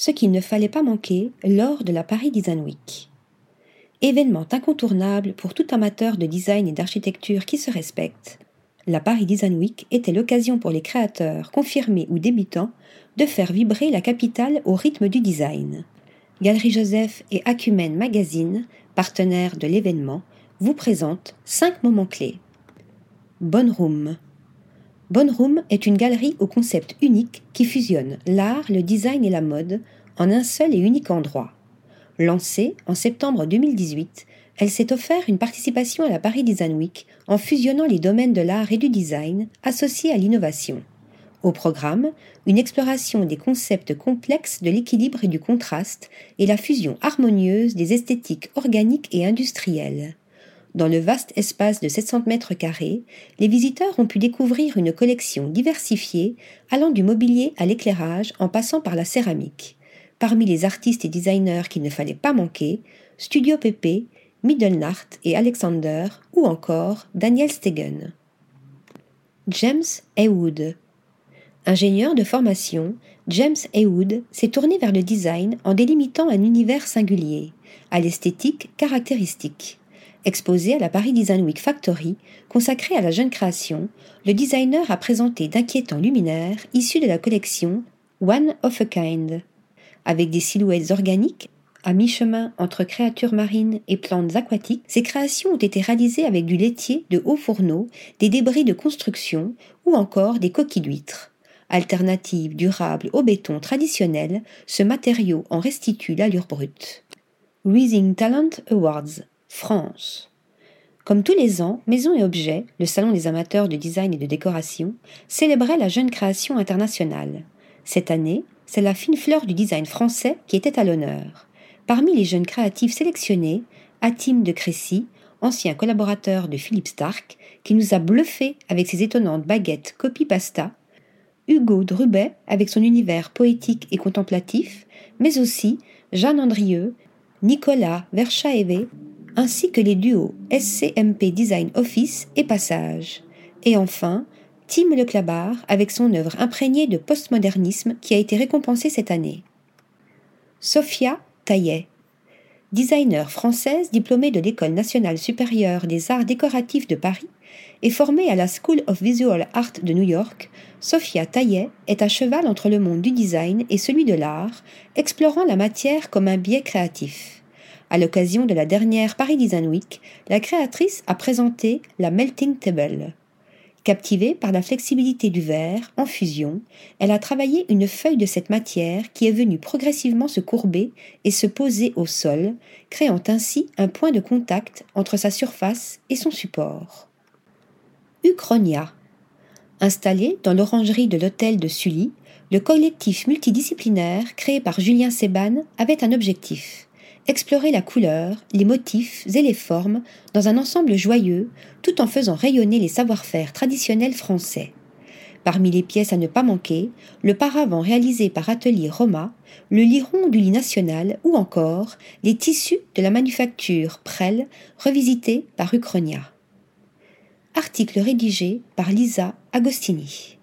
ce qu'il ne fallait pas manquer lors de la Paris Design Week. Événement incontournable pour tout amateur de design et d'architecture qui se respecte, la Paris Design Week était l'occasion pour les créateurs, confirmés ou débutants, de faire vibrer la capitale au rythme du design. Galerie Joseph et Acumen Magazine, partenaires de l'événement, vous présentent 5 moments clés. Bonne Room. Bonne Room est une galerie au concept unique qui fusionne l'art, le design et la mode en un seul et unique endroit. Lancée en septembre 2018, elle s'est offert une participation à la Paris Design Week en fusionnant les domaines de l'art et du design associés à l'innovation. Au programme, une exploration des concepts complexes de l'équilibre et du contraste et la fusion harmonieuse des esthétiques organiques et industrielles. Dans le vaste espace de 700 mètres carrés, les visiteurs ont pu découvrir une collection diversifiée allant du mobilier à l'éclairage en passant par la céramique. Parmi les artistes et designers qu'il ne fallait pas manquer, Studio Pepe, Middelnart et Alexander ou encore Daniel Stegen. James Heywood. Ingénieur de formation, James Heywood s'est tourné vers le design en délimitant un univers singulier, à l'esthétique caractéristique. Exposé à la Paris Design Week Factory, consacré à la jeune création, le designer a présenté d'inquiétants luminaires issus de la collection One of a Kind. Avec des silhouettes organiques à mi-chemin entre créatures marines et plantes aquatiques, ces créations ont été réalisées avec du laitier de hauts fourneaux, des débris de construction ou encore des coquilles d'huîtres. Alternative durable au béton traditionnel, ce matériau en restitue l'allure brute. Rising Talent Awards, France. Comme tous les ans, Maison et Objets, le salon des amateurs de design et de décoration, célébrait la jeune création internationale. Cette année, c'est la fine fleur du design français qui était à l'honneur. Parmi les jeunes créatifs sélectionnés, Atim de Crécy, ancien collaborateur de Philippe Stark, qui nous a bluffé avec ses étonnantes baguettes copie pasta, Hugo Drubet avec son univers poétique et contemplatif, mais aussi Jeanne Andrieux, Nicolas Verchaévé, ainsi que les duos SCMP Design Office et Passage. Et enfin, Tim Leclabar avec son œuvre imprégnée de postmodernisme qui a été récompensée cette année. Sophia Taillet. Designer française diplômée de l'École nationale supérieure des arts décoratifs de Paris et formée à la School of Visual Art de New York, Sophia Taillet est à cheval entre le monde du design et celui de l'art, explorant la matière comme un biais créatif. À l'occasion de la dernière Paris Design Week, la créatrice a présenté la Melting Table, Captivée par la flexibilité du verre en fusion, elle a travaillé une feuille de cette matière qui est venue progressivement se courber et se poser au sol, créant ainsi un point de contact entre sa surface et son support. Uchronia. Installé dans l'orangerie de l'hôtel de Sully, le collectif multidisciplinaire créé par Julien Seban avait un objectif explorer la couleur, les motifs et les formes dans un ensemble joyeux, tout en faisant rayonner les savoir-faire traditionnels français. Parmi les pièces à ne pas manquer, le paravent réalisé par Atelier Roma, le liron du lit national ou encore les tissus de la manufacture Prel revisités par Uchronia. Article rédigé par Lisa Agostini.